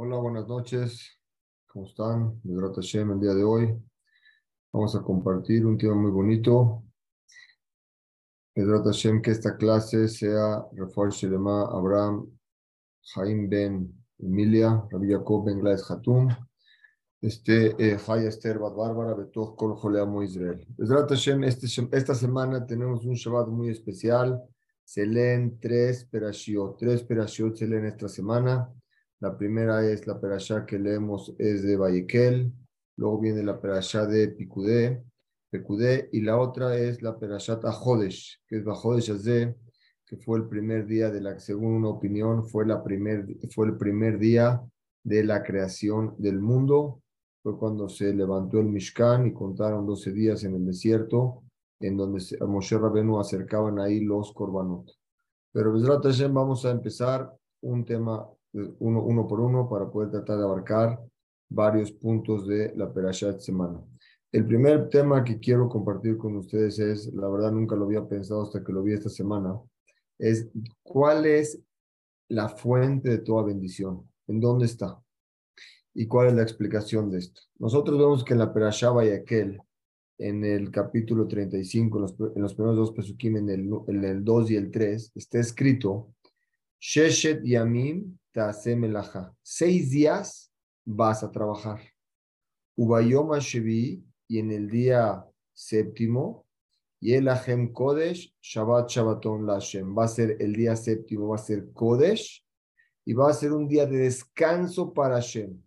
Hola, buenas noches. ¿Cómo están? Bedrat Hashem el día de hoy. Vamos a compartir un tema muy bonito. Bedrat Hashem, que esta clase sea Rafael Shelema Abraham Jaim Ben Emilia, Rabbi Jacob Ben Glaes Hatum, este Jaya eh, Esther Bad Bárbara, Betoch Kol Joleamo Israel. Bedrat Hashem, este, esta semana tenemos un Shabbat muy especial. Se leen tres perashiot. Tres perashiot se leen esta semana. La primera es la perashá que leemos es de Vallequel, luego viene la perashá de Picudé, Pecudé, y la otra es la perashá Tajodesh, que es Bajodesh Azé, que fue el primer día de la, según una opinión, fue, la primer, fue el primer día de la creación del mundo. Fue cuando se levantó el Mishkan y contaron 12 días en el desierto, en donde a Moshe Rabenu acercaban ahí los korbanot. Pero vamos a empezar un tema uno, uno por uno para poder tratar de abarcar varios puntos de la Perashat semana. El primer tema que quiero compartir con ustedes es, la verdad nunca lo había pensado hasta que lo vi esta semana, es cuál es la fuente de toda bendición, en dónde está y cuál es la explicación de esto. Nosotros vemos que en la Perashá aquel en el capítulo 35, en los, en los primeros dos pesukim, en el, en el 2 y el 3, está escrito, Sheshet Yamim Seis días vas a trabajar. Ubayoma y en el día séptimo, y el Kodesh, Shabbat Shabbaton Lashem. Va a ser el día séptimo, va a ser Kodesh, y va a ser un día de descanso para Hashem.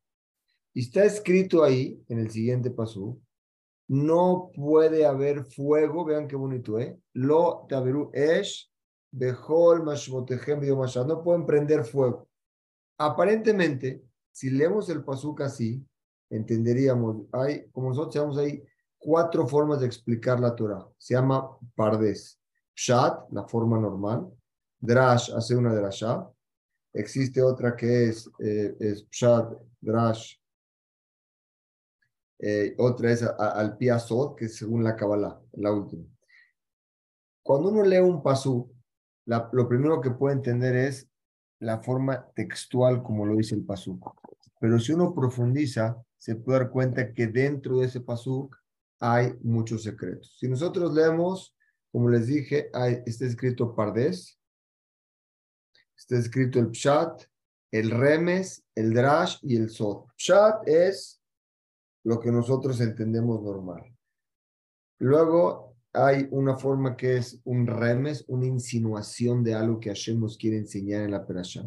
Y está escrito ahí, en el siguiente paso, no puede haber fuego, vean qué bonito, ¿eh? Lo taberu esh, behol no pueden prender fuego. Aparentemente, si leemos el pasuk así, entenderíamos, hay, como nosotros llamamos hay cuatro formas de explicar la Torah. Se llama pardes. Pshat, la forma normal. Drash, hace una drasha. Existe otra que es, eh, Pshat, Drash. Eh, otra es al piazot, que es según la Kabbalah, la última. Cuando uno lee un pasuk, lo primero que puede entender es la forma textual como lo dice el pasuk. Pero si uno profundiza, se puede dar cuenta que dentro de ese pasuk hay muchos secretos. Si nosotros leemos, como les dije, hay, está escrito Pardes, está escrito el Pshat, el Remes, el Drash y el Sod. Pshat es lo que nosotros entendemos normal. Luego hay una forma que es un remes, una insinuación de algo que Hashem nos quiere enseñar en la perashá.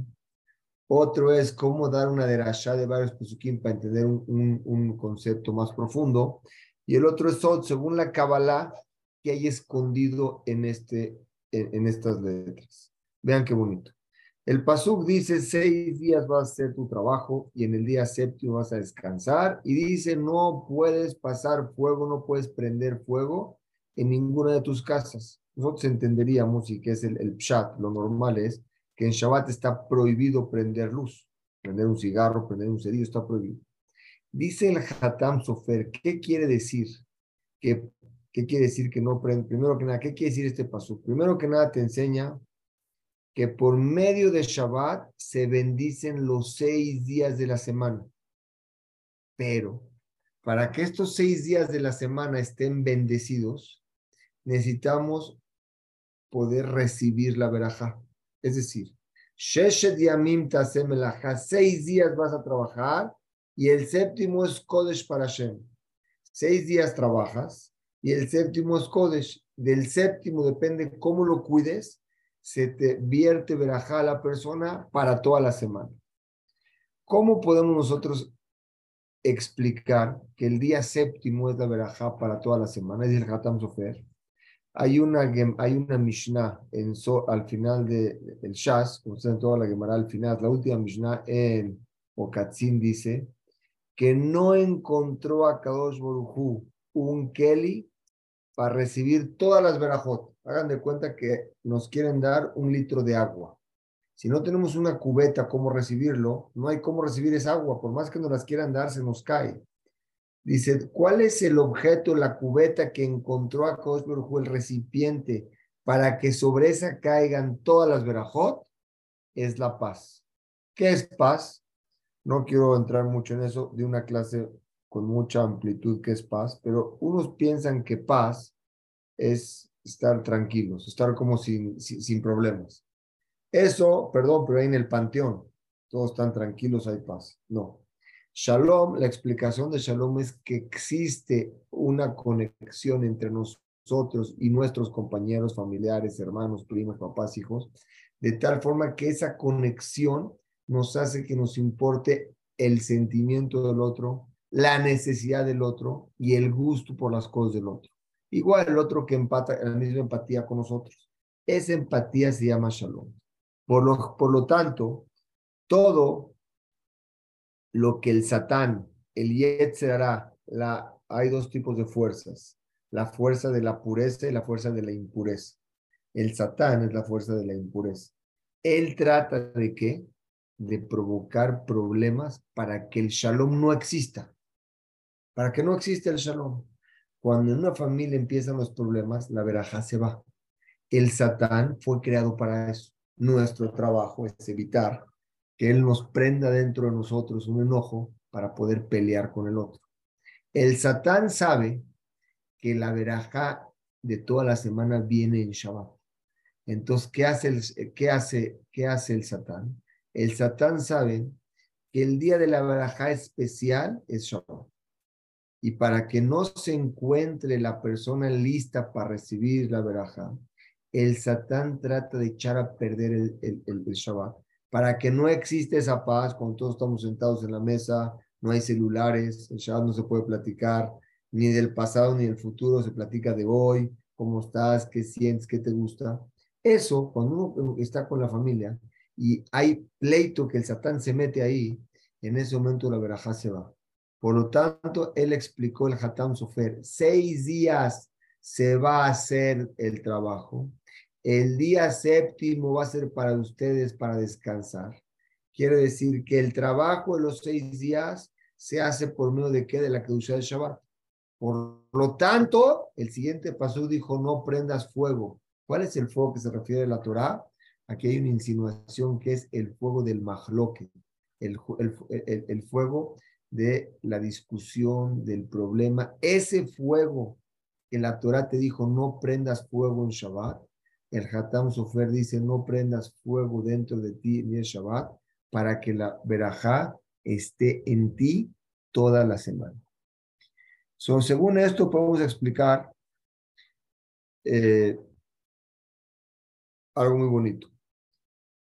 Otro es cómo dar una derashá de varios pesukim para entender un, un, concepto más profundo. Y el otro es según la Kabbalah, que hay escondido en, este, en, estas letras. Vean qué bonito. El pasuk dice, seis días vas a hacer tu trabajo y en el día séptimo vas a descansar. Y dice, no puedes pasar fuego, no puedes prender fuego en ninguna de tus casas. Nosotros entenderíamos, y que es el, el pshat, lo normal es que en Shabbat está prohibido prender luz, prender un cigarro, prender un cerillo, está prohibido. Dice el Hatam Sofer, ¿qué quiere decir? ¿Qué, ¿Qué quiere decir que no prende? Primero que nada, ¿qué quiere decir este paso? Primero que nada te enseña que por medio de Shabbat se bendicen los seis días de la semana. Pero para que estos seis días de la semana estén bendecidos, necesitamos poder recibir la veraja. Es decir, seis días vas a trabajar y el séptimo es Kodesh para Hashem. Seis días trabajas y el séptimo es Kodesh. Del séptimo depende cómo lo cuides, se te vierte verajá a la persona para toda la semana. ¿Cómo podemos nosotros explicar que el día séptimo es la verajá para toda la semana? Es el Hatam Sofer. Hay una, hay una Mishnah en al final del de, Shas, como está en toda la Gemara al final, la última Mishnah en Okatzin dice que no encontró a Kadosh Borujú un Kelly para recibir todas las verajot. Hagan de cuenta que nos quieren dar un litro de agua. Si no tenemos una cubeta, cómo recibirlo, no hay cómo recibir esa agua. Por más que nos las quieran dar, se nos cae. Dice, ¿cuál es el objeto, la cubeta que encontró a Kosberhu, el recipiente, para que sobre esa caigan todas las verajot? Es la paz. ¿Qué es paz? No quiero entrar mucho en eso de una clase con mucha amplitud que es paz, pero unos piensan que paz es estar tranquilos, estar como sin, sin, problemas. Eso, perdón, pero ahí en el panteón, todos están tranquilos, hay paz. No. Shalom, la explicación de Shalom es que existe una conexión entre nosotros y nuestros compañeros, familiares, hermanos, primos, papás, hijos, de tal forma que esa conexión nos hace que nos importe el sentimiento del otro, la necesidad del otro y el gusto por las cosas del otro. Igual el otro que empata la misma empatía con nosotros. Esa empatía se llama shalom. Por lo, por lo tanto, todo lo que el satán, el hará, la, hay dos tipos de fuerzas, la fuerza de la pureza y la fuerza de la impureza. El satán es la fuerza de la impureza. Él trata de qué? De provocar problemas para que el shalom no exista. Para que no exista el shalom. Cuando en una familia empiezan los problemas, la veraja se va. El Satán fue creado para eso. Nuestro trabajo es evitar que él nos prenda dentro de nosotros un enojo para poder pelear con el otro. El Satán sabe que la veraja de toda la semana viene en Shabbat. Entonces, ¿qué hace el, qué hace, qué hace el Satán? El Satán sabe que el día de la veraja especial es Shabbat y para que no se encuentre la persona lista para recibir la veraja, el Satán trata de echar a perder el, el, el, Shabbat, para que no exista esa paz cuando todos estamos sentados en la mesa, no hay celulares, el Shabbat no se puede platicar, ni del pasado ni del futuro, se platica de hoy, cómo estás, qué sientes, qué te gusta. Eso, cuando uno está con la familia y hay pleito que el Satán se mete ahí, en ese momento la verajá se va. Por lo tanto, él explicó el Hatam Sofer, seis días se va a hacer el trabajo. El día séptimo va a ser para ustedes para descansar. Quiere decir que el trabajo de los seis días se hace por medio de qué? De la que usa el Shabbat. Por lo tanto, el siguiente paso dijo, no prendas fuego. ¿Cuál es el fuego que se refiere a la Torah? Aquí hay una insinuación que es el fuego del mahloque, el, fuego de la discusión, del problema, ese fuego que la Torah te dijo, no prendas fuego en Shabbat, el Hatam Sofer dice, no prendas fuego dentro de ti ni el Shabbat, para que la verajá esté en ti toda la semana. So, según esto podemos explicar eh, algo muy bonito.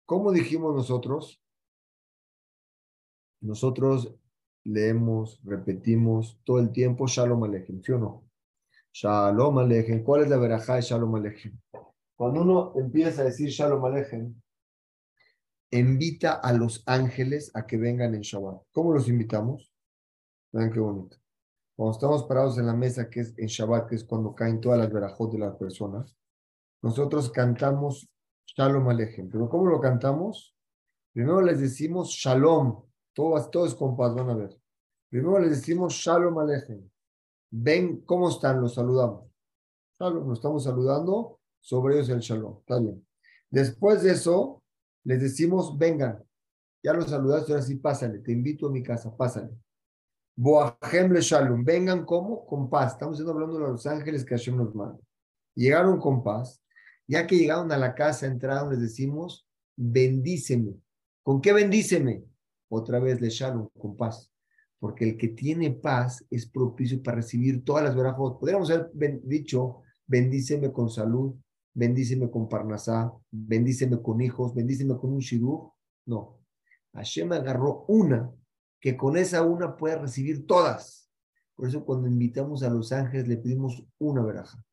¿Cómo dijimos nosotros? Nosotros leemos, repetimos todo el tiempo Shalom Aleichem, ¿sí o no? Shalom Aleichem. ¿Cuál es la verajá de Shalom Aleichem? Cuando uno empieza a decir Shalom Aleichem, invita a los ángeles a que vengan en Shabbat. ¿Cómo los invitamos? Vean qué bonito. Cuando estamos parados en la mesa, que es en Shabbat, que es cuando caen todas las verajot de las personas, nosotros cantamos Shalom Aleichem. ¿Pero cómo lo cantamos? Primero les decimos Shalom, todos, todos paz, van a ver. Primero les decimos Shalom Alejem. Ven, ¿cómo están? Los saludamos. Shalom, nos estamos saludando, sobre ellos el Shalom. Está bien. Después de eso, les decimos, vengan. Ya los saludaste, ahora sí, pásale. Te invito a mi casa, pásale. Boahem le Shalom. Vengan como con paz. Estamos hablando de los ángeles que Hashem nos manda. Llegaron con paz. Ya que llegaron a la casa, entraron, les decimos, bendíceme. ¿Con qué bendíceme? otra vez le shalom, con paz. Porque el que tiene paz es propicio para recibir todas las verajos. Podríamos haber dicho, bendíceme con salud, bendíceme con parnasá, bendíceme con hijos, bendíceme con un shidú. No. Hashem agarró una, que con esa una puede recibir todas. Por eso cuando invitamos a los ángeles le pedimos una veraja.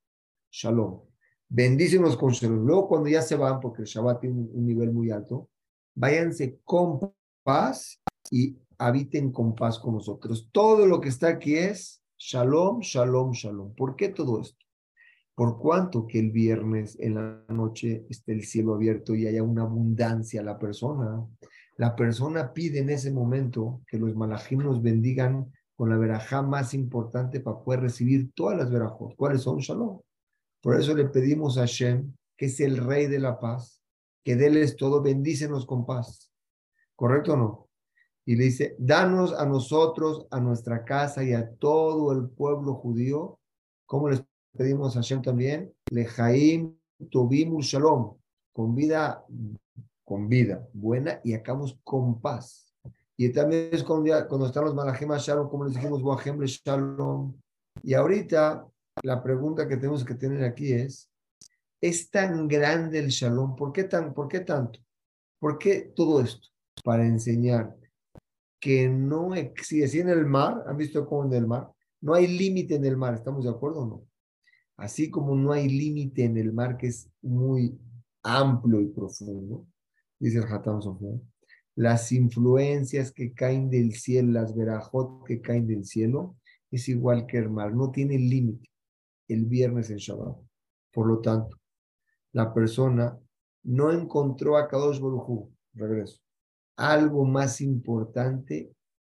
Shalom. Bendícenos con shalom. Luego cuando ya se van, porque el Shabbat tiene un nivel muy alto, váyanse con paz y habiten con paz con nosotros. Todo lo que está aquí es shalom, shalom, shalom. ¿Por qué todo esto? Por cuanto que el viernes en la noche esté el cielo abierto y haya una abundancia a la persona, la persona pide en ese momento que los malajim nos bendigan con la verajá más importante para poder recibir todas las verajot. ¿Cuáles son? Shalom. Por eso le pedimos a Hashem, que es el rey de la paz, que déles todo, bendícenos con paz. ¿Correcto o no? y le dice, danos a nosotros, a nuestra casa y a todo el pueblo judío, como les pedimos a también, lejaim tobim shalom, con vida, con vida buena y acabamos con paz. Y también es cuando, cuando están los malajim shalom, como les dijimos, wahem shalom. Y ahorita la pregunta que tenemos que tener aquí es, ¿es tan grande el shalom? ¿Por qué, tan, ¿Por qué tanto? ¿Por qué todo esto? Para enseñarte que no existe. Si en el mar, ¿han visto cómo en el mar? No hay límite en el mar, ¿estamos de acuerdo o no? Así como no hay límite en el mar, que es muy amplio y profundo, dice el Hatam Sofía, las influencias que caen del cielo, las verajot que caen del cielo, es igual que el mar, no tiene límite el viernes en Shabbat. Por lo tanto, la persona no encontró a Kadosh Baruj regreso, algo más importante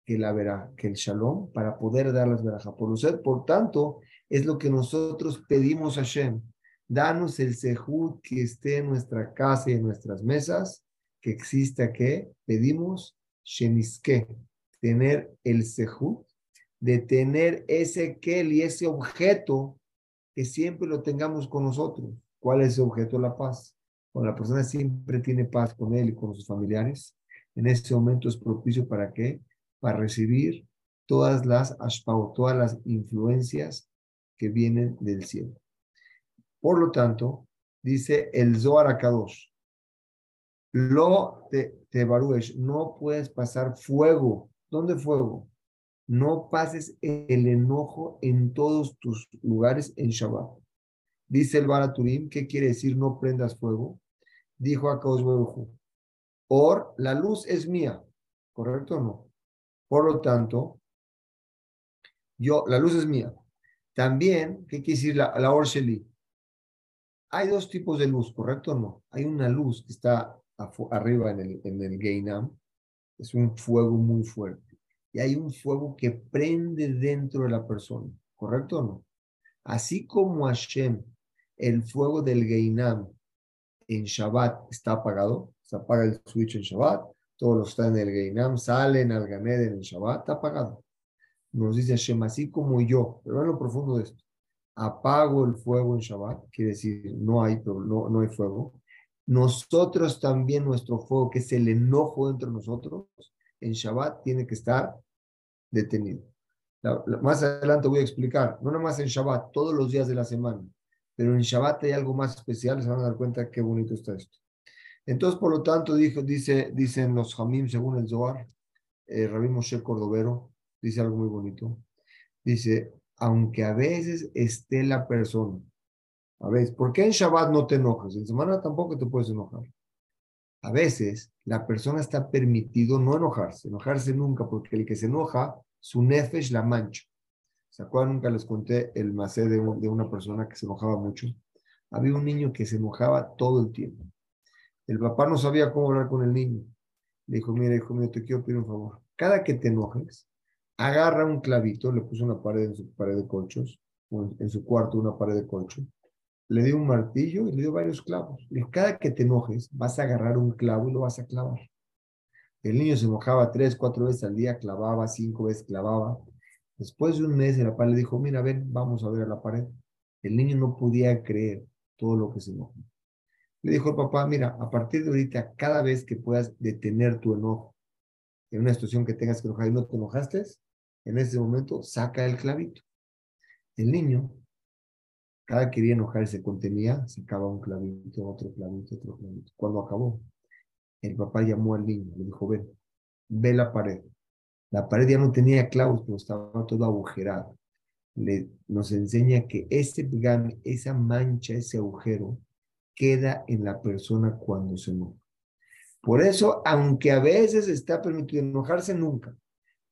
que la vera, que el shalom, para poder dar las verajas. Por, por tanto, es lo que nosotros pedimos a Hashem. Danos el sehut que esté en nuestra casa y en nuestras mesas, que exista que pedimos shemiske, tener el sehut, de tener ese kel y ese objeto que siempre lo tengamos con nosotros. ¿Cuál es ese objeto? La paz. Cuando la persona siempre tiene paz con él y con sus familiares, en ese momento es propicio para qué? Para recibir todas las ashpao, todas las influencias que vienen del cielo. Por lo tanto, dice el Zohar Akadosh, lo te, te no puedes pasar fuego. ¿Dónde fuego? No pases el enojo en todos tus lugares en Shabbat. Dice el Baraturim, ¿qué quiere decir no prendas fuego? Dijo a Baruj Or, la luz es mía, ¿correcto o no? Por lo tanto, yo, la luz es mía. También, ¿qué quiere decir la, la Orsheli? Hay dos tipos de luz, ¿correcto o no? Hay una luz que está arriba en el, en el Gainam, es un fuego muy fuerte. Y hay un fuego que prende dentro de la persona, ¿correcto o no? Así como Hashem, el fuego del Gainam en Shabbat está apagado, se apaga el switch en Shabbat, todos los que están en el Gainam salen al Ganeden en Shabbat, está apagado. Nos dice Hashem, así como yo, pero en lo profundo de esto, apago el fuego en Shabbat, quiere decir, no hay, no, no hay fuego. Nosotros también, nuestro fuego, que es el enojo entre nosotros, en Shabbat tiene que estar detenido. más adelante voy a explicar, no nomás en Shabbat, todos los días de la semana, pero en Shabbat hay algo más especial, se van a dar cuenta qué bonito está esto. Entonces, por lo tanto, dijo, dice, dicen los Hamim, según el Zohar, eh, Rabbi Moshe Cordovero, dice algo muy bonito. Dice, aunque a veces esté la persona, a veces, ¿por qué en Shabbat no te enojas? En semana tampoco te puedes enojar. A veces la persona está permitido no enojarse, enojarse nunca, porque el que se enoja, su nefesh la mancha. ¿Se acuerdan? Nunca les conté el macé de, una persona que se enojaba mucho. Había un niño que se enojaba todo el tiempo. El papá no sabía cómo hablar con el niño. Le dijo, mira, hijo mío, te quiero pedir un favor. Cada que te enojes, agarra un clavito, le puso una pared en su pared de colchos, en su cuarto una pared de colcho, le dio un martillo y le dio varios clavos. Le dijo, cada que te enojes, vas a agarrar un clavo y lo vas a clavar. El niño se enojaba tres, cuatro veces al día, clavaba, cinco veces clavaba. Después de un mes, el papá le dijo, mira, ven, vamos a ver a la pared. El niño no podía creer todo lo que se enojó. Le dijo el papá, mira, a partir de ahorita, cada vez que puedas detener tu enojo, en una situación que tengas que enojar y no te enojaste, en ese momento saca el clavito. El niño, cada que quería enojar se contenía, sacaba un clavito, otro clavito, otro clavito. Cuando acabó, el papá llamó al niño, le dijo, ven, ve la pared. La pared ya no tenía clavos, pero estaba todo agujerado. Le, nos enseña que ese esa mancha, ese agujero, queda en la persona cuando se enoja. Por eso, aunque a veces está permitido enojarse nunca,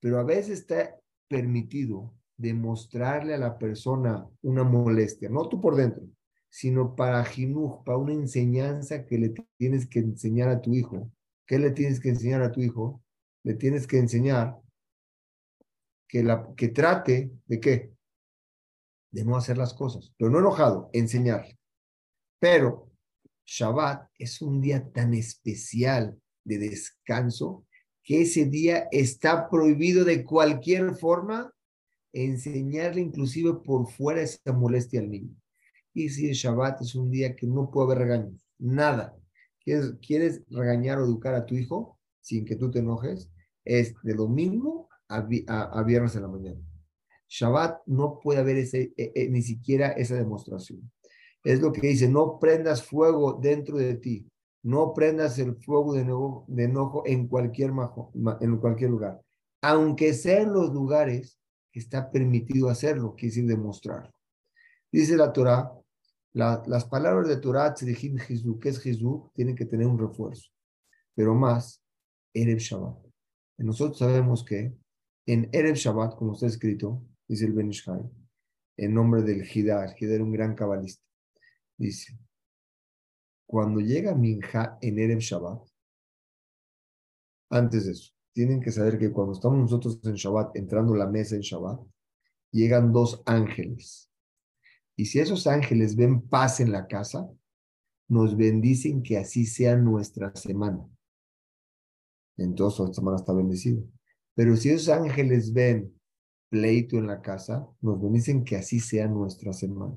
pero a veces está permitido demostrarle a la persona una molestia, no tú por dentro, sino para jinuj, para una enseñanza que le tienes que enseñar a tu hijo. ¿Qué le tienes que enseñar a tu hijo? Le tienes que enseñar que, la, que trate de qué? De no hacer las cosas, pero no enojado, enseñarle. Pero Shabbat es un día tan especial de descanso que ese día está prohibido de cualquier forma enseñarle inclusive por fuera esa molestia al niño. Y si el Shabbat es un día que no puede haber regaños, nada. ¿Quieres, ¿Quieres regañar o educar a tu hijo sin que tú te enojes? Es de domingo a, a, viernes en la mañana. Shabbat no puede haber ese, e, e, ni siquiera esa demostración. Es lo que dice, no prendas fuego dentro de ti, no prendas el fuego de enojo, en, cualquier lugar, aunque sea en los lugares que está permitido hacerlo, quiere decir demostrarlo. Dice la Torah, las palabras de Torah, Tzedijim Jesús, que es Jesús, tienen que tener un refuerzo, pero más, Erev Shabbat. nosotros sabemos que en Erev Shabbat, como está escrito, dice el Benishai, en nombre del Hidar, Hidar era un gran cabalista, dice, cuando llega Minja en Erev Shabbat, antes de eso, tienen que saber que cuando estamos nosotros en Shabbat, entrando la mesa en Shabbat, llegan dos ángeles. Y si esos ángeles ven paz en la casa, nos bendicen que así sea nuestra semana. Entonces, la semana está bendecida. Pero si esos ángeles ven pleito en la casa, nos bendicen que así sea nuestra semana.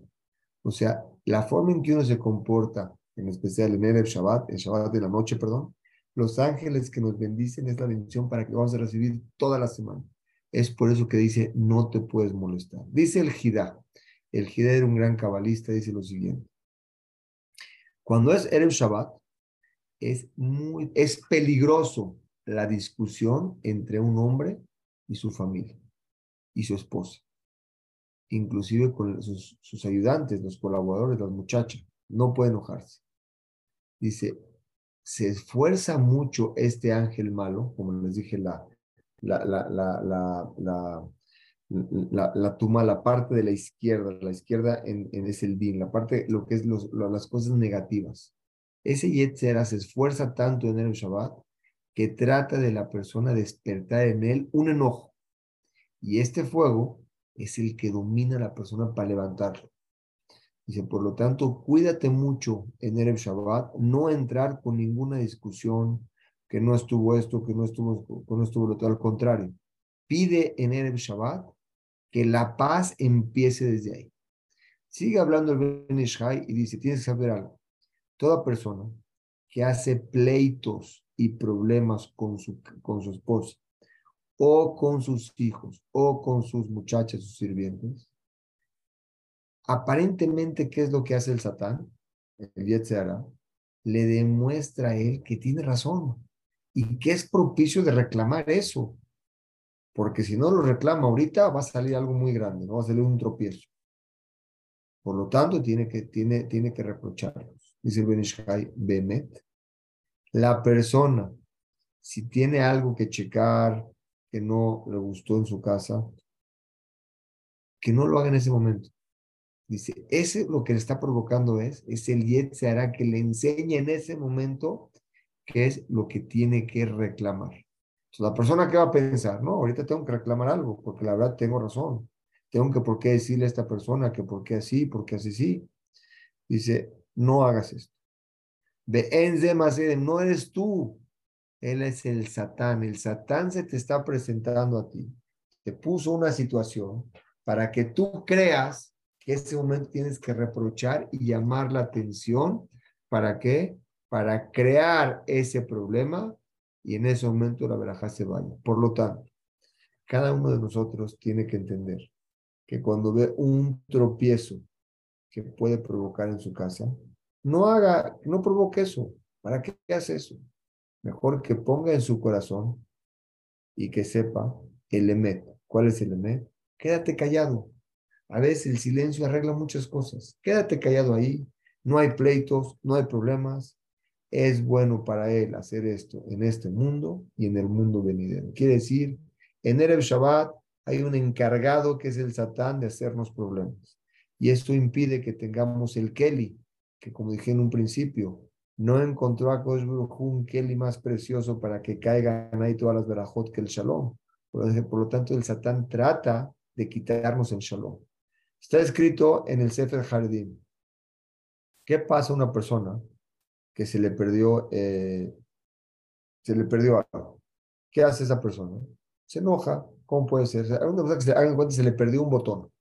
O sea, la forma en que uno se comporta, en especial en el Shabbat, en Shabbat de la noche, perdón, los ángeles que nos bendicen es la bendición para que vamos a recibir toda la semana. Es por eso que dice, no te puedes molestar. Dice el Jidá. El Jidá era un gran cabalista, dice lo siguiente. Cuando es Erev Shabbat, es, muy, es peligroso la discusión entre un hombre y su familia y su esposa, inclusive con sus, ayudantes, los colaboradores, las muchachas. No puede enojarse. Dice, se esfuerza mucho este ángel malo, como les dije, la, la, la, la, la, la, tuma, la parte de la izquierda, la izquierda en, en es din, la parte, lo que es las cosas negativas. Ese Yetzera se esfuerza tanto en el Shabbat que trata de la persona despertar en él un enojo. Y este fuego es el que domina a la persona para levantarlo. Dice, por lo tanto, cuídate mucho en Erev Shabbat, no entrar con ninguna discusión, que no estuvo esto, que no estuvo, que no estuvo lo otro, al contrario. Pide en Erev Shabbat que la paz empiece desde ahí. Sigue hablando el Ben y dice, tienes que saber algo. Toda persona que hace pleitos y problemas con su, con su esposa, o con sus hijos, o con sus muchachas, sus sirvientes, aparentemente, ¿qué es lo que hace el Satán? El Yetzera, le demuestra a él que tiene razón y que es propicio de reclamar eso. Porque si no lo reclama ahorita, va a salir algo muy grande, ¿no? va a salir un tropiezo. Por lo tanto, tiene que, tiene, tiene que reprocharlos. Dice el Benishai Bemet. La persona, si tiene algo que checar que no le gustó en su casa, que no lo haga en ese momento. Dice, ese lo que le está provocando es, es el Yet se hará que le enseñe en ese momento qué es lo que tiene que reclamar. La persona que va a pensar, no, ahorita tengo que reclamar algo, porque la verdad tengo razón. Tengo que por qué decirle a esta persona que por qué así, por qué así sí. Dice, no hagas esto. De Enze no eres tú, él es el Satán. El Satán se te está presentando a ti. Te puso una situación para que tú creas que ese momento tienes que reprochar y llamar la atención. ¿Para qué? Para crear ese problema y en ese momento la verajá se vaya. Por lo tanto, cada uno de nosotros tiene que entender que cuando ve un tropiezo que puede provocar en su casa, no haga, no provoque eso. ¿Para qué hace eso? Mejor que ponga en su corazón y que sepa el emet. ¿Cuál es el emet? Quédate callado. A veces el silencio arregla muchas cosas. Quédate callado ahí. No hay pleitos, no hay problemas. Es bueno para él hacer esto en este mundo y en el mundo venidero. Quiere decir, en Erev Shabbat hay un encargado que es el Satán de hacernos problemas. Y esto impide que tengamos el Kelly, que como dije en un principio, no encontró a Kosh un Kelly más precioso para que caigan ahí todas las verajot que el Shalom. Por, lo tanto, el Satán trata de quitarnos el Shalom. Está escrito en el Sefer Jardín. ¿Qué pasa a una persona que se le perdió, eh, se le perdió algo? ¿Qué hace esa persona? Se enoja. ¿Cómo puede ser? Una persona que se cuenta se le perdió un botón.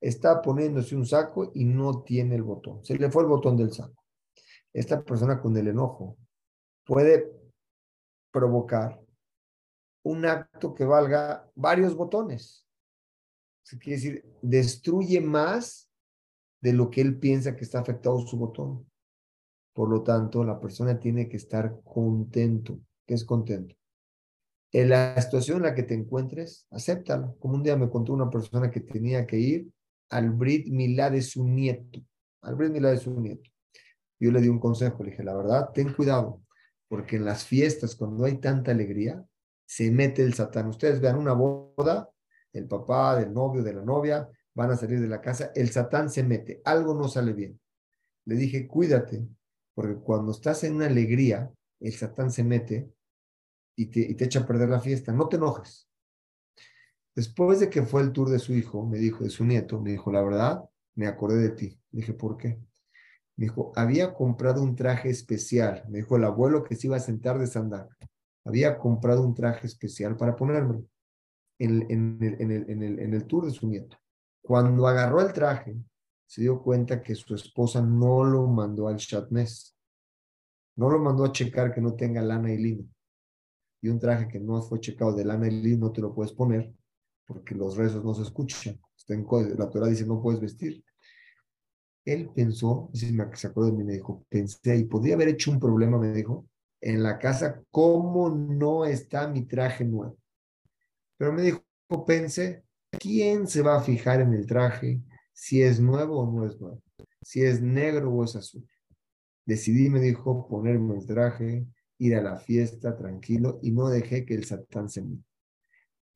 Está poniéndose un saco y no tiene el botón. Se le fue el botón del saco. Esta persona con el enojo puede provocar un acto que valga varios botones. Se quiere decir, destruye más de lo que él piensa que está afectado su botón. Por lo tanto, la persona tiene que estar contento. ¿Qué es contento? En la situación en la que te encuentres, acéptala. Como un día me contó una persona que tenía que ir al Brit Milá de su nieto. Al Brit Milá de su nieto. Yo le di un consejo, le dije, la verdad, ten cuidado, porque en las fiestas, cuando hay tanta alegría, se mete el satán. Ustedes vean una boda, el papá, del novio, de la novia, van a salir de la casa, el satán se mete, algo no sale bien. Le dije, cuídate, porque cuando estás en una alegría, el satán se mete y te, te echa a perder la fiesta. No te enojes. Después de que fue el tour de su hijo, me dijo, de su nieto, me dijo, la verdad, me acordé de ti. Le dije, ¿por qué? Me dijo, había comprado un traje especial. Me dijo el abuelo que se iba a sentar de sandal. Había comprado un traje especial para ponérmelo en, en, en, el, en, el, en el tour de su nieto. Cuando agarró el traje, se dio cuenta que su esposa no lo mandó al chatnez. No lo mandó a checar que no tenga lana y lino. Y un traje que no fue checado de lana y lino no te lo puedes poner porque los rezos no se escuchan. la Torah dice no puedes vestir. Él pensó, se acuerdo de mí, me dijo, pensé, y podría haber hecho un problema, me dijo, en la casa, ¿cómo no está mi traje nuevo? Pero me dijo, pensé, ¿quién se va a fijar en el traje si es nuevo o no es nuevo? Si es negro o es azul. Decidí, me dijo, ponerme el traje, ir a la fiesta tranquilo y no dejé que el satán se me.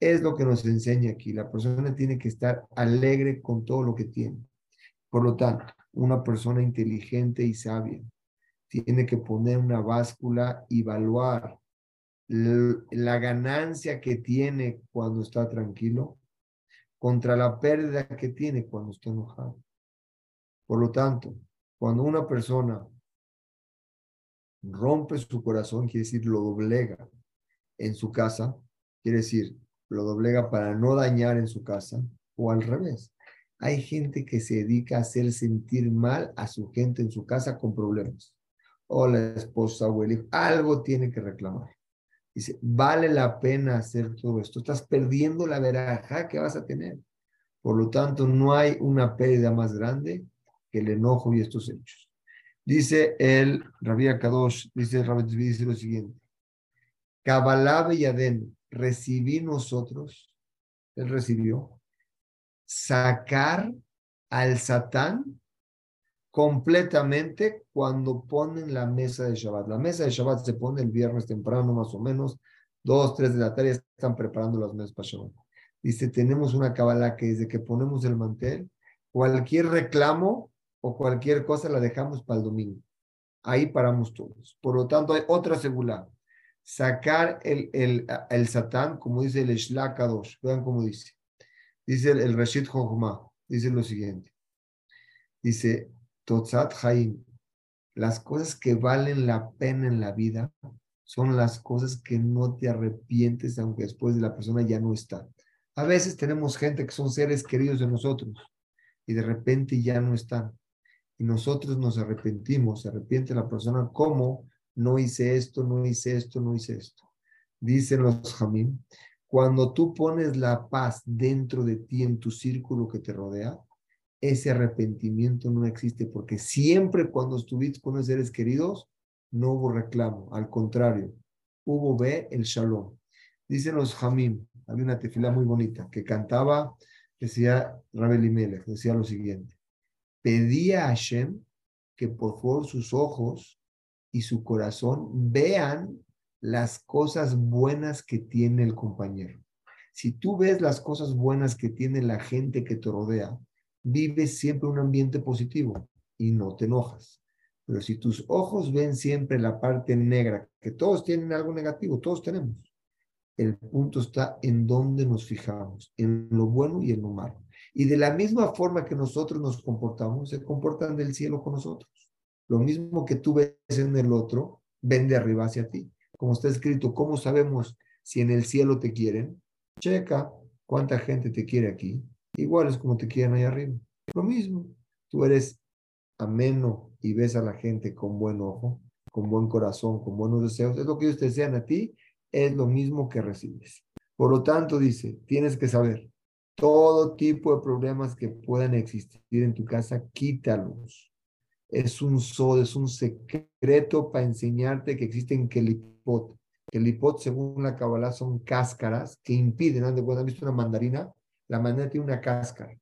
Es lo que nos enseña aquí. La persona tiene que estar alegre con todo lo que tiene. Por lo tanto, una persona inteligente y sabia tiene que poner una báscula y evaluar la ganancia que tiene cuando está tranquilo contra la pérdida que tiene cuando está enojado. Por lo tanto, cuando una persona rompe su corazón, quiere decir lo doblega en su casa, quiere decir lo doblega para no dañar en su casa, o al revés. Hay gente que se dedica a hacer sentir mal a su gente en su casa con problemas. O la esposa o el hijo, algo tiene que reclamar. Dice, vale la pena hacer todo esto. Estás perdiendo la veraja que vas a tener. Por lo tanto, no hay una pérdida más grande que el enojo y estos hechos. Dice el Rabbi Kadosh, dice Rabbi dice lo siguiente. Kabbalah Yaden, recibí nosotros, él recibió, sacar al Satán completamente cuando ponen la mesa de Shabbat. La mesa de Shabbat se pone el viernes temprano, más o menos, dos, tres de la tarde, están preparando las mesas para Shabbat. Dice, tenemos una cabala que desde que ponemos el mantel, cualquier reclamo o cualquier cosa la dejamos para el domingo. Ahí paramos todos. Por lo tanto, hay otra segula. Sacar el, el, el satán, como dice el Shlakadosh. Vean cómo dice. Dice el, Rashid dice lo siguiente. Dice, Totzat Haim, las cosas que valen la pena en la vida son las cosas que no te arrepientes aunque después de la persona ya no está. A veces tenemos gente que son seres queridos de nosotros y de repente ya no están. Y nosotros nos arrepentimos, se arrepiente la persona, ¿cómo? No hice esto, no hice esto, no hice esto. Dicen los jamín, cuando tú pones la paz dentro de ti, en tu círculo que te rodea, ese arrepentimiento no existe porque siempre cuando estuviste con los seres queridos no hubo reclamo, al contrario, hubo ve el shalom. Dicen los jamim, había una tefila muy bonita que cantaba, decía Rabel Imelech, decía lo siguiente, pedía a Hashem que por favor sus ojos y su corazón vean las cosas buenas que tiene el compañero. Si tú ves las cosas buenas que tiene la gente que te rodea, vives siempre un ambiente positivo y no te enojas. Pero si tus ojos ven siempre la parte negra, que todos tienen algo negativo, todos tenemos, el punto está en dónde nos fijamos, en lo bueno y en lo malo. Y de la misma forma que nosotros nos comportamos, se comportan del cielo con nosotros. Lo mismo que tú ves en el otro, ven de arriba hacia ti. Como está escrito, ¿cómo sabemos si en el cielo te quieren, checa cuánta gente te quiere aquí. Igual es como te quieren ahí arriba. Lo mismo, tú eres ameno y ves a la gente con buen ojo, con buen corazón, con buenos deseos. Es lo que ellos te desean a ti, es lo mismo que recibes. Por lo tanto, dice, tienes que saber, todo tipo de problemas que puedan existir en tu casa, quítalos. Es un sol, es un secreto para enseñarte que existen kelipot. Kelipot, según la Kabbalah, son cáscaras que impiden, ¿han visto una mandarina? La mandarina tiene una cáscara.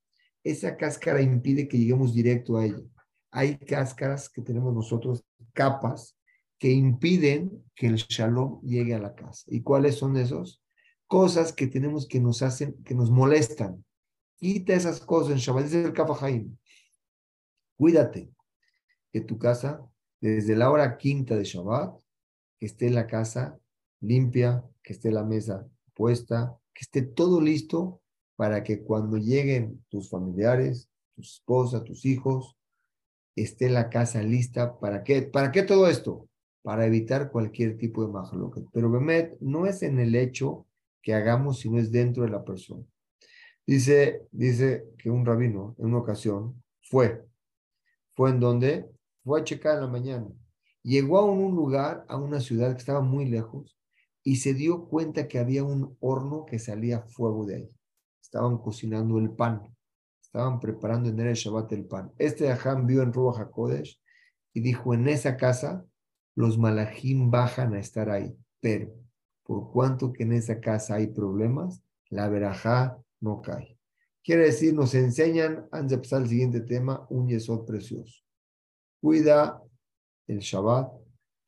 Esa cáscara impide que lleguemos directo a ella. Hay cáscaras que tenemos nosotros, capas, que impiden que el shalom llegue a la casa. ¿Y cuáles son esos? cosas que tenemos que nos hacen, que nos molestan. Quita esas cosas en Shabbat. Dice el Kafahaim. Cuídate que tu casa, desde la hora quinta de Shabbat, que esté la casa limpia, que esté la mesa puesta, que esté todo listo para que cuando lleguen tus familiares, tu esposa, tus hijos, esté la casa lista. ¿Para qué? ¿Para qué todo esto? Para evitar cualquier tipo de majaloque. Pero Bemet no es en el hecho que hagamos si no es dentro de la persona. Dice, dice que un rabino en una ocasión fue, fue en donde fue a checar en la mañana. Llegó a un lugar, a una ciudad que estaba muy lejos y se dio cuenta que había un horno que salía fuego de ahí. Estaban cocinando el pan, estaban preparando en el Shabbat el pan. Este Aján vio en Ruach HaKodesh y dijo, en esa casa los malajim bajan a estar ahí, pero por cuanto que en esa casa hay problemas, la verajá no cae. Quiere decir, nos enseñan, antes de pasar al siguiente tema, un yesod precioso. Cuida el Shabbat,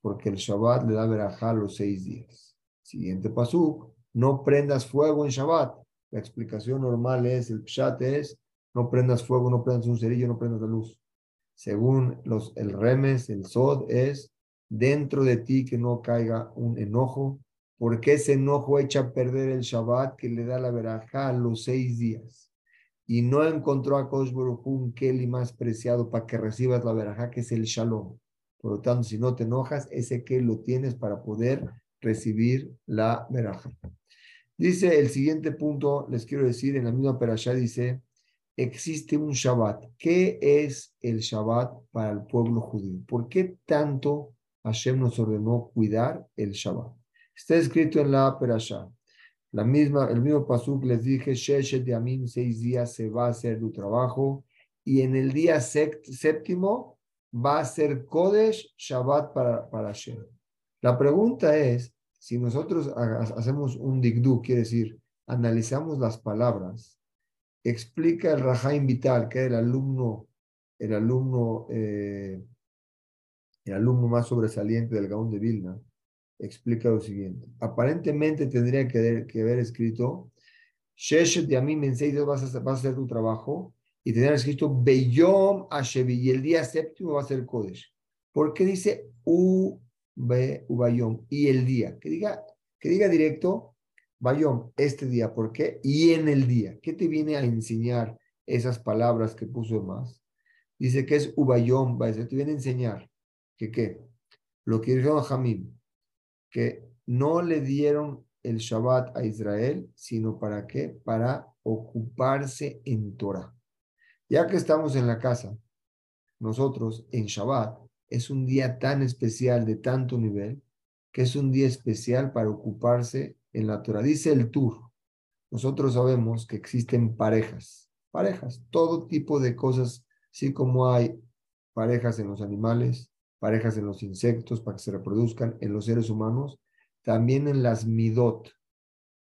porque el Shabbat le da verajá los seis días. Siguiente pasuk, no prendas fuego en Shabbat. La explicación normal es, el pshat es, no prendas fuego, no prendas un cerillo, no prendas la luz. Según los, el remes, el sod es, dentro de ti que no caiga un enojo, porque ese enojo echa a perder el Shabbat que le da la verajá los seis días. Y no encontró a Kosh un Keli más preciado para que recibas la verajá, que es el Shalom. Por lo tanto, si no te enojas, ese que lo tienes para poder recibir la verajá. Dice el siguiente punto, les quiero decir, en la misma perashá dice, existe un Shabbat. ¿Qué es el Shabbat para el pueblo judío? ¿Por qué tanto Hashem nos ordenó cuidar el Shabbat? Está escrito en la Perashá. La misma, el mismo pasuk les dije, Sheshet Yamim, seis días se va a hacer tu trabajo y en el día séptimo va a ser Kodesh Shabbat para, para Hashem. La pregunta es, si nosotros hacemos un digdu, quiere decir, analizamos las palabras, explica el Rahaim Vital, que es el alumno, el alumno, eh, el alumno más sobresaliente del Gaón de Vilna, explica lo siguiente. Aparentemente tendría que, haber escrito, Sheshet de mí en seis días vas a, hacer tu trabajo, y tendría escrito Beyom Ashevi, y el día séptimo va a ser Kodesh. ¿Por qué dice U, B, Ubayom? Y el día. Que diga, que diga directo, Bayom, este día. ¿Por qué? Y en el día. ¿Qué te viene a enseñar esas palabras que puso más? Dice que es Ubayom, te viene a enseñar que qué. Lo que dijo Jamim, que no le dieron el Shabbat a Israel, sino para qué? Para ocuparse en Torah. Ya que estamos en la casa, nosotros en Shabbat es un día tan especial, de tanto nivel, que es un día especial para ocuparse en la Torah. Dice el Tur, nosotros sabemos que existen parejas, parejas, todo tipo de cosas, así como hay parejas en los animales, parejas en los insectos para que se reproduzcan, en los seres humanos, también en las midot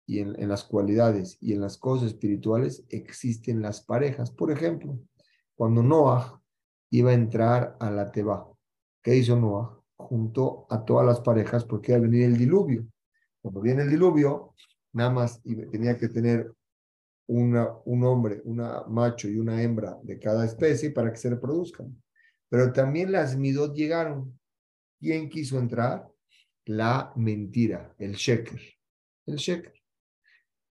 y en, las cualidades y en las cosas espirituales existen las parejas. Por ejemplo, cuando Noah iba a entrar a la Teba, ¿qué hizo Noah? Juntó a todas las parejas porque iba a venir el diluvio. Cuando viene el diluvio, nada más tenía que tener un hombre, una macho y una hembra de cada especie para que se reproduzcan. Pero también las midot llegaron. ¿Quién quiso entrar? La mentira, el sheker. El sheker.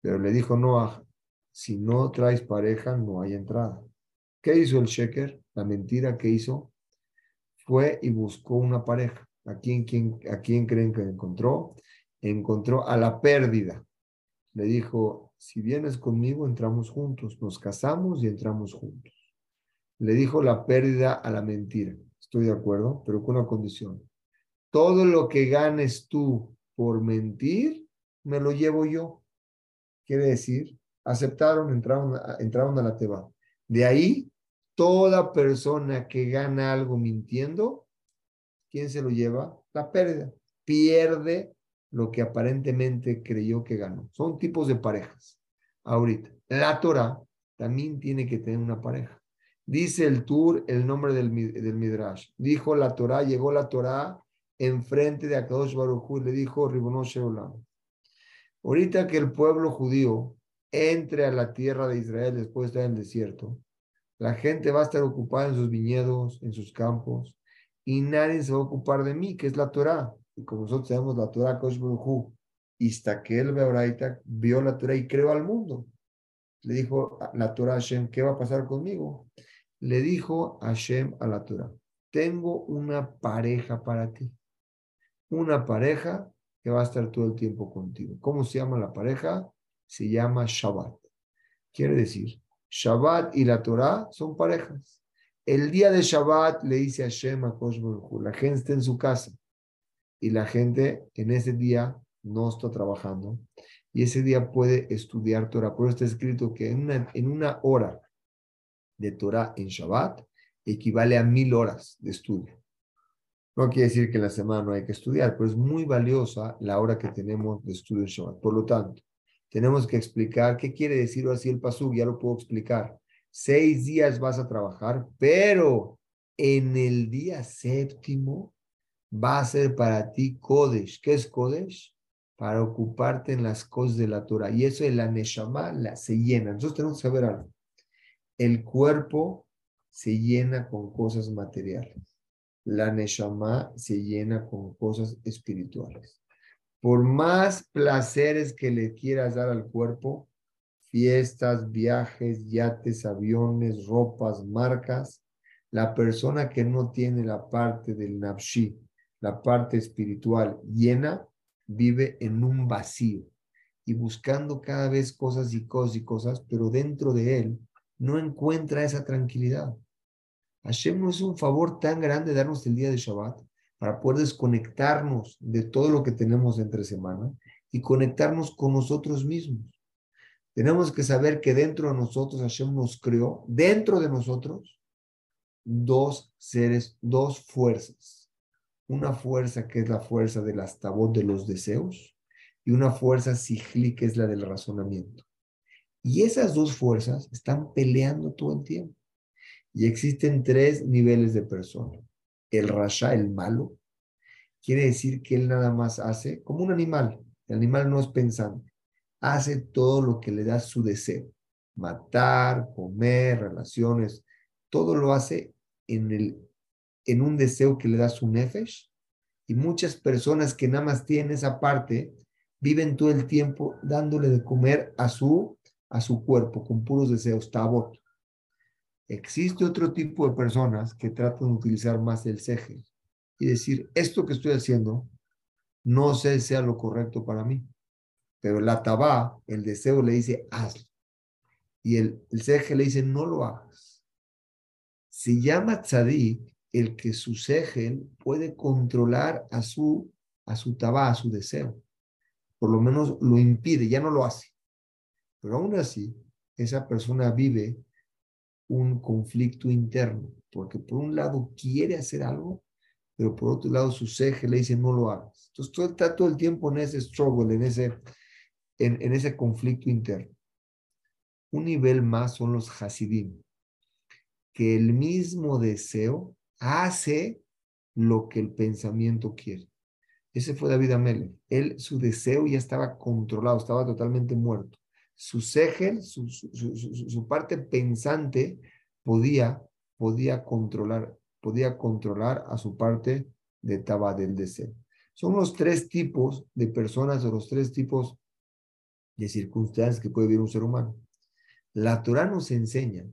Pero le dijo Noah, si no traes pareja, no hay entrada. ¿Qué hizo el sheker? La mentira que hizo fue y buscó una pareja. ¿A quién, quién, ¿A quién creen que encontró? encontró a la pérdida. Le dijo, si vienes conmigo, entramos juntos, nos casamos y entramos juntos. Le dijo la pérdida a la mentira. Estoy de acuerdo, pero con una condición. Todo lo que ganes tú por mentir, me lo llevo yo. Quiere decir, aceptaron, entraron, entraron a la teba. De ahí, toda persona que gana algo mintiendo, ¿quién se lo lleva? La pérdida. Pierde lo que aparentemente creyó que ganó. Son tipos de parejas. Ahorita, la Torah también tiene que tener una pareja. Dice el Tur el nombre del, del Midrash. Dijo la Torah, llegó la Torah enfrente de Akadosh Baruj y le dijo, Ribonosh Ahorita que el pueblo judío entre a la tierra de Israel después de estar en el desierto, la gente va a estar ocupada en sus viñedos, en sus campos, y nadie se va a ocupar de mí, que es la Torah. Y como nosotros tenemos la Torah, Kosh y hasta que él vio la Torah y creó al mundo. Le dijo la Torah ¿qué va a pasar conmigo? Le dijo Hashem a la Torah, tengo una pareja para ti. Una pareja que va a estar todo el tiempo contigo. ¿Cómo se llama la pareja? Se llama Shabbat. Quiere decir, Shabbat y la Torah son parejas. El día de Shabbat le dice a Hashem a la gente está en su casa y la gente en ese día no está trabajando y ese día puede estudiar Torah. Por eso está escrito que en una, en una hora de Torah en Shabbat equivale a mil horas de estudio. No quiere decir que en la semana no hay que estudiar, pero es muy valiosa la hora que tenemos de estudio en Shabbat. Por lo tanto, tenemos que explicar qué quiere decir así el pasuk, ya lo puedo explicar. Seis días vas a trabajar, pero en el día séptimo va a ser para ti Kodesh. ¿Qué es Kodesh? Para ocuparte en las cosas de la Torah. Y eso en la Neshama la, se llena. Nosotros tenemos que saber algo. El cuerpo se llena con cosas materiales. La Neshama se llena con cosas espirituales. Por más placeres que le quieras dar al cuerpo, fiestas, viajes, yates, aviones, ropas, marcas, la persona que no tiene la parte del nafshi, la parte espiritual llena, vive en un vacío y buscando cada vez cosas y cosas y cosas, pero dentro de él no encuentra esa tranquilidad. Hashem no es un favor tan grande darnos el día de Shabbat para poder desconectarnos de todo lo que tenemos entre semana y conectarnos con nosotros mismos. Tenemos que saber que dentro de nosotros Hashem nos creó, dentro de nosotros, dos seres, dos fuerzas. Una fuerza que es la fuerza del astabot de los deseos y una fuerza sigli que es la del razonamiento. Y esas dos fuerzas están peleando todo el tiempo. Y existen tres niveles de persona. El rasha, el malo, quiere decir que él nada más hace como un animal. El animal no es pensante. Hace todo lo que le da su deseo. Matar, comer, relaciones, todo lo hace en, el, en un deseo que le da su nefesh. Y muchas personas que nada más tienen esa parte viven todo el tiempo dándole de comer a su a su cuerpo con puros deseos, tabot. Existe otro tipo de personas que tratan de utilizar más el ceje y decir, esto que estoy haciendo, no sé sea lo correcto para mí. Pero la tabá, el deseo le dice, hazlo. Y el, el ceje le dice, no lo hagas. Se llama tzadik el que su ceje puede controlar a su, a su tabá, a su deseo. Por lo menos lo impide, ya no lo hace. Pero aún así, esa persona vive un conflicto interno, porque por un lado quiere hacer algo, pero por otro lado su ceje le dice no lo hagas. Entonces todo, está todo el tiempo en ese struggle, en ese, en, en ese conflicto interno. Un nivel más son los hasidim, que el mismo deseo hace lo que el pensamiento quiere. Ese fue David Amele. Él, su deseo ya estaba controlado, estaba totalmente muerto su segel, su, parte pensante, podía, podía, controlar, podía controlar a su parte de taba del deseo. Son los tres tipos de personas o los tres tipos de circunstancias que puede vivir un ser humano. La Torah nos enseña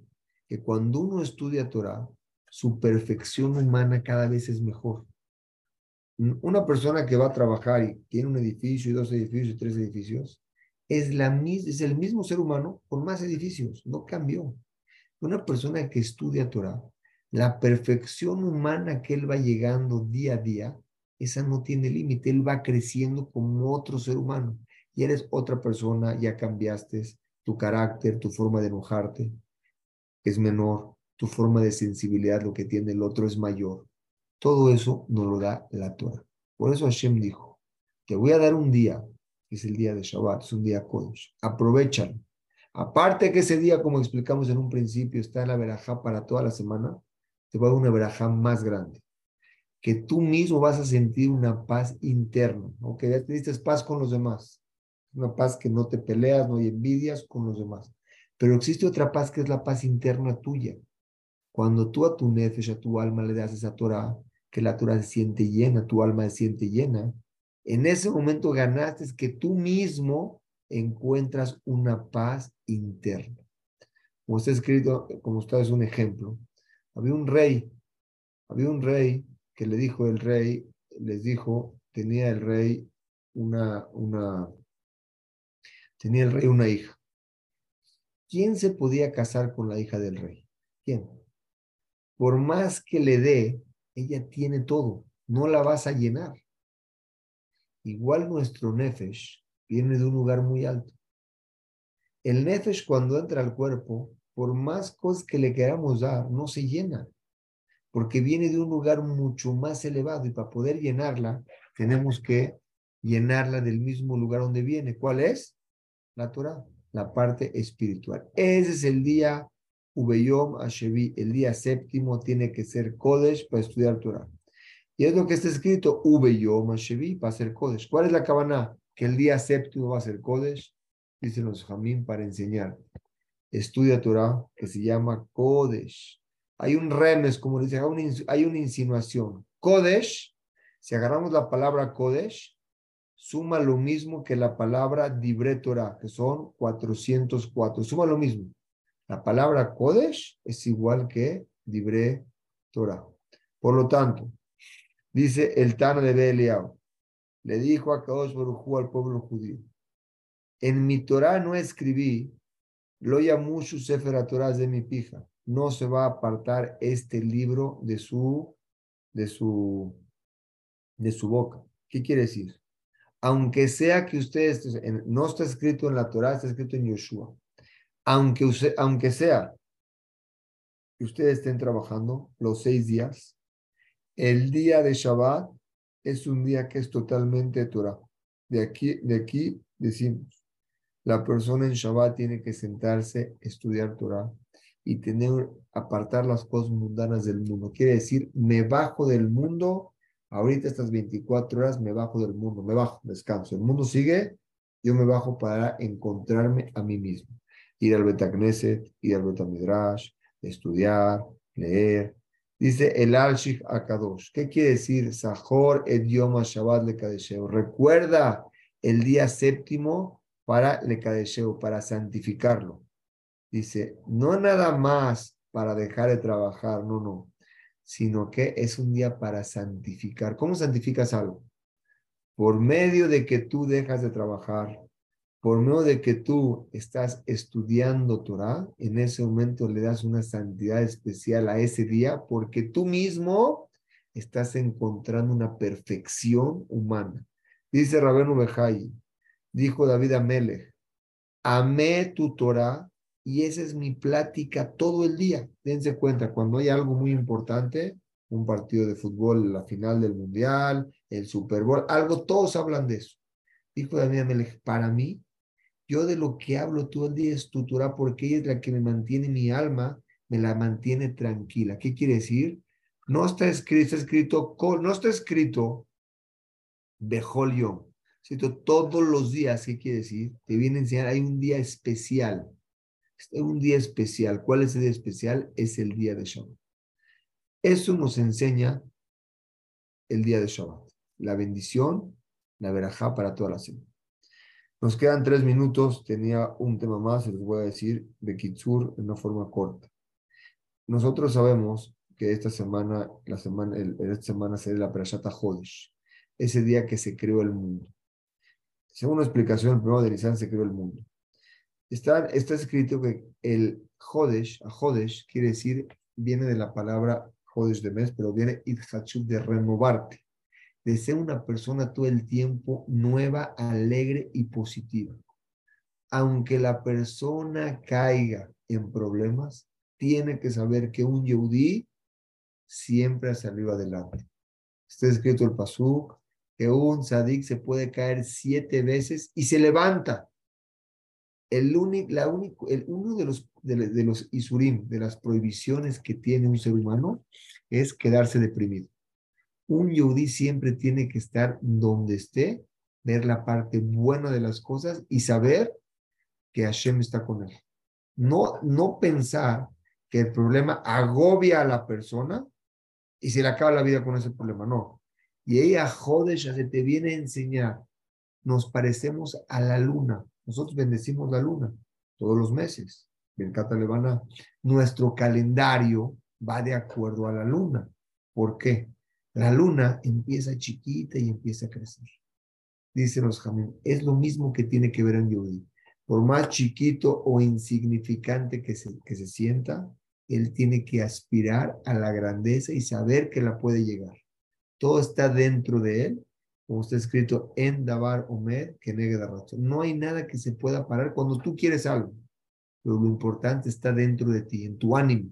que cuando uno estudia Torah, su perfección humana cada vez es mejor. una persona que va a trabajar y tiene un edificio y dos edificios y tres edificios, es, la, es el mismo ser humano con más edificios, no cambió. Una persona que estudia Torah, la perfección humana que él va llegando día a día, esa no tiene límite, él va creciendo como otro ser humano. Y eres otra persona, ya cambiaste, tu carácter, tu forma de enojarte es menor, tu forma de sensibilidad, lo que tiene el otro es mayor. Todo eso nos lo da la Torah. Por eso Hashem dijo, te voy a dar un día, es el día de Shabbat, es un día Kodesh, aprovechalo. Aparte que ese día, como explicamos en un principio, está en la verajá para toda la semana, te va a dar una verajá más grande. Que tú mismo vas a sentir una paz interna, aunque ya te paz con los demás. Una paz que no te peleas, no hay envidias con los demás. Pero existe otra paz que es la paz interna tuya. Cuando tú a tu nefesh, a tu alma le das esa Torah, que la Torah se siente llena, tu alma se siente llena, en ese momento ganaste que tú mismo encuentras una paz interna. Como está escrito, como está es un ejemplo. Había un rey, había un rey que le dijo el rey, les dijo, tenía el rey una, una, tenía el rey una hija. ¿Quién se podía casar con la hija del rey? ¿Quién? Por más que le dé, ella tiene todo, no la vas a llenar. Igual nuestro nefesh viene de un lugar muy alto. El nefesh cuando entra al cuerpo, por más cosas que le queramos dar, no se llena, porque viene de un lugar mucho más elevado y para poder llenarla, tenemos que llenarla del mismo lugar donde viene. ¿Cuál es? La Torah, la parte espiritual. Ese es el día Ubeyom Ashevi, el día séptimo tiene que ser Kodesh para estudiar Torah. Y es lo que está escrito, Ubeyom Ashevi, para ser Kodesh. ¿Cuál es la cabana? Que el día séptimo va a ser Kodesh, dicen los Jamín, para enseñar. Estudia Torah, que se llama Kodesh. Hay un remes, como dice, hay una insinuación. Kodesh, si agarramos la palabra Kodesh, suma lo mismo que la palabra Dibre Torah, que son 404. Suma lo mismo. La palabra Kodesh es igual que Dibre Torah. Por lo tanto, dice el Tana de Belial, le dijo a Kadosh Baruj al pueblo judío, en mi Torah no escribí, lo Yamushu Sefer Torah de mi pija, no se va a apartar este libro de su, de su, de su boca. ¿Qué quiere decir? Aunque sea que ustedes, no está escrito en la Torah, está escrito en Yoshua aunque, aunque sea que ustedes estén trabajando los seis días, el día de Shabbat es un día que es totalmente Torah. De aquí, de aquí decimos, la persona en Shabbat tiene que sentarse, estudiar Torah y tener, apartar las cosas mundanas del mundo. Quiere decir, me bajo del mundo, ahorita estas 24 horas me bajo del mundo, me bajo, descanso. El mundo sigue, yo me bajo para encontrarme a mí mismo ir al Betagneset, ir al Betamidrash, estudiar, leer. Dice el Alshich Akadosh. ¿Qué quiere decir? Sahor Edioma Shabbat Lekadesheo. Recuerda el día séptimo para Lekadesheo, para santificarlo. Dice, no nada más para dejar de trabajar, no, no, sino que es un día para santificar. ¿Cómo santificas algo? Por medio de que tú dejas de trabajar, por medio de que tú estás estudiando Torah, en ese momento le das una santidad especial a ese día porque tú mismo estás encontrando una perfección humana. Dice Rabenu Bejai, dijo David Amelech, amé tu Torah y esa es mi plática todo el día. Dense cuenta, cuando hay algo muy importante, un partido de fútbol, la final del mundial, el Super Bowl, algo, todos hablan de eso. Dijo David Amelech, para mí yo de lo que hablo todo el día es tu porque ella es la que me mantiene mi alma, me la mantiene tranquila. ¿Qué quiere decir? No está escrito, está escrito, no está escrito Bejolio, Cito todos los días. ¿Qué quiere decir? Te viene a enseñar, hay un día especial. Un día especial. ¿Cuál es el día especial? Es el día de Shabbat. Eso nos enseña el día de Shabbat. La bendición, la verajá para toda la semana. Nos quedan tres minutos, tenía un tema más, les voy a decir de Kitsur en una forma corta. Nosotros sabemos que esta semana, la semana, esta semana será la Perashata Hodesh. ese día que se creó el mundo. Según una explicación, el primero de Nisan se creó el mundo. Está, está escrito que el Jodesh, a Jodesh, quiere decir, viene de la palabra Jodesh de mes, pero viene Idhachut de renovarte, de ser una persona todo el tiempo nueva, alegre y positiva. Aunque la persona caiga en problemas, tiene que saber que un Yehudi siempre ha salido adelante. Está escrito el Pasuk, que un sadik se puede caer siete veces y se levanta. El, único, la único, el uno de los, de, los isurim, de las prohibiciones que tiene un ser humano, es quedarse deprimido. Un yudí siempre tiene que estar donde esté, ver la parte buena de las cosas y saber que Hashem está con él. No, no pensar que el problema agobia a la persona y se le acaba la vida con ese problema, no. Y ella, Jodesh, se te viene a enseñar, nos parecemos a la luna. Nosotros bendecimos la luna todos los meses. Nuestro calendario va de acuerdo a la luna. ¿Por qué? La luna empieza chiquita y empieza a crecer. Dicen los jamín, es lo mismo que tiene que ver en Yodi. Por más chiquito o insignificante que se, que se sienta, él tiene que aspirar a la grandeza y saber que la puede llegar. Todo está dentro de él, como está escrito en Dabar Omer, que negue la razón. No hay nada que se pueda parar cuando tú quieres algo, pero lo importante está dentro de ti, en tu ánimo.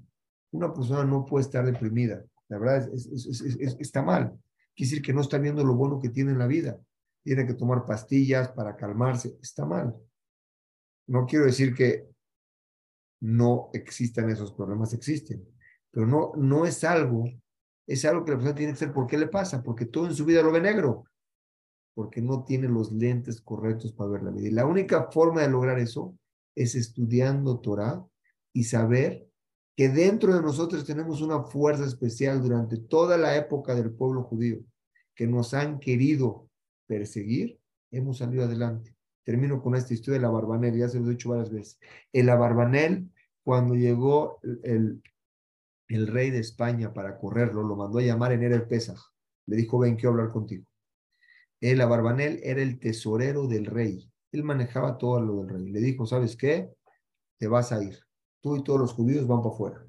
Una persona no puede estar deprimida, la verdad es, está mal. Quiere decir que no está viendo lo bueno que tiene en la vida. Tiene que tomar pastillas para calmarse, está mal. No quiero decir que no existan esos problemas, existen. Pero no, no es algo, es algo que la persona tiene que hacer. ¿Por qué le pasa? Porque todo en su vida lo ve negro. Porque no tiene los lentes correctos para ver la vida. Y la única forma de lograr eso es estudiando Torah y saber que dentro de nosotros tenemos una fuerza especial durante toda la época del pueblo judío, que nos han querido perseguir, hemos salido adelante. Termino con esta historia de la Barbanel, ya se lo he dicho varias veces. El Abarbanel, cuando llegó el, el rey de España para correrlo, lo mandó a llamar en el Pesaj. Le dijo, ven, quiero hablar contigo. El Abarbanel era el tesorero del rey. Él manejaba todo lo del rey. Le dijo, ¿sabes qué? Te vas a ir. Tú y todos los judíos van para afuera.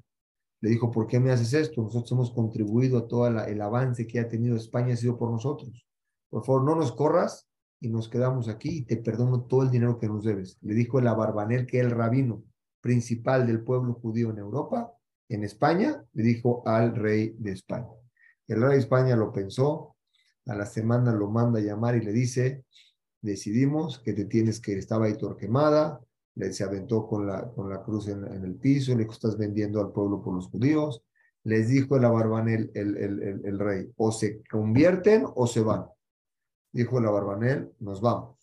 Le dijo, ¿por qué me haces esto? Nosotros hemos contribuido a todo el avance que ha tenido España, ha sido por nosotros. Por favor, no nos corras y nos quedamos aquí y te perdono todo el dinero que nos debes. Le dijo el Abarbanel, que es el rabino principal del pueblo judío en Europa, en España, le dijo al rey de España. El rey de España lo pensó, a la semana lo manda a llamar y le dice, decidimos que te tienes que ir, estaba ahí quemada, le se aventó con la, con la cruz en, el piso, le dijo, estás vendiendo al pueblo por los judíos. Les dijo el Abarbanel, el, el, el rey, o se convierten o se van. Dijo la Barbanel, nos vamos.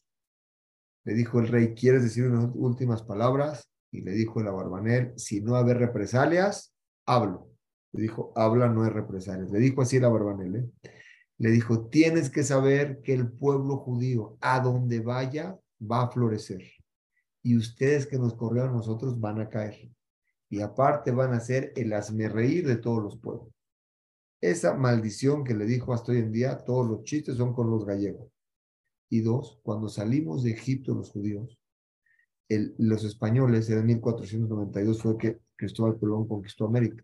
Le dijo el rey, ¿quieres decir unas últimas palabras? Y le dijo la Barbanel, si no haber represalias, hablo. Le dijo, habla, no hay represalias. Le dijo así la Barbanel. ¿eh? Le dijo, tienes que saber que el pueblo judío, a donde vaya, va a florecer. Y ustedes que nos corrieron nosotros van a caer. Y aparte van a ser el reír de todos los pueblos. Esa maldición que le dijo hasta hoy en día, todos los chistes son con los gallegos. Y dos, cuando salimos de Egipto los judíos, los españoles, en 1492 fue que Cristóbal Colón conquistó América.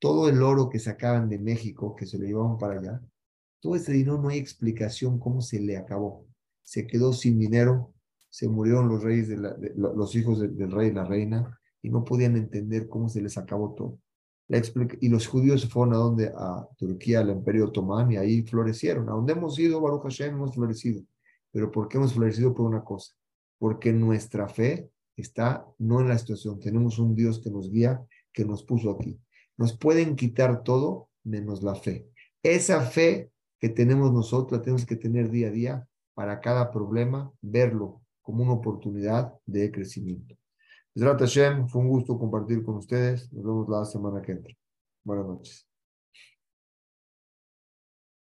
Todo el oro que sacaban de México, que se lo llevaban para allá, todo ese dinero no hay explicación cómo se le acabó. Se quedó sin dinero, se murieron los reyes, de, los hijos del rey y la reina, y no podían entender cómo se les acabó todo y los judíos fueron a donde? A Turquía, al Imperio Otomán, y ahí florecieron. A donde hemos ido, Baruch Hashem, hemos florecido. Pero ¿por qué hemos florecido? Por una cosa. Porque nuestra fe está no en la situación. Tenemos un Dios que nos guía, que nos puso aquí. Nos pueden quitar todo menos la fe. Esa fe que tenemos nosotros la tenemos que tener día a día para cada problema, verlo como una oportunidad de crecimiento. Hashem, fue un gusto compartir con ustedes. Nos vemos la semana que entra. Buenas noches.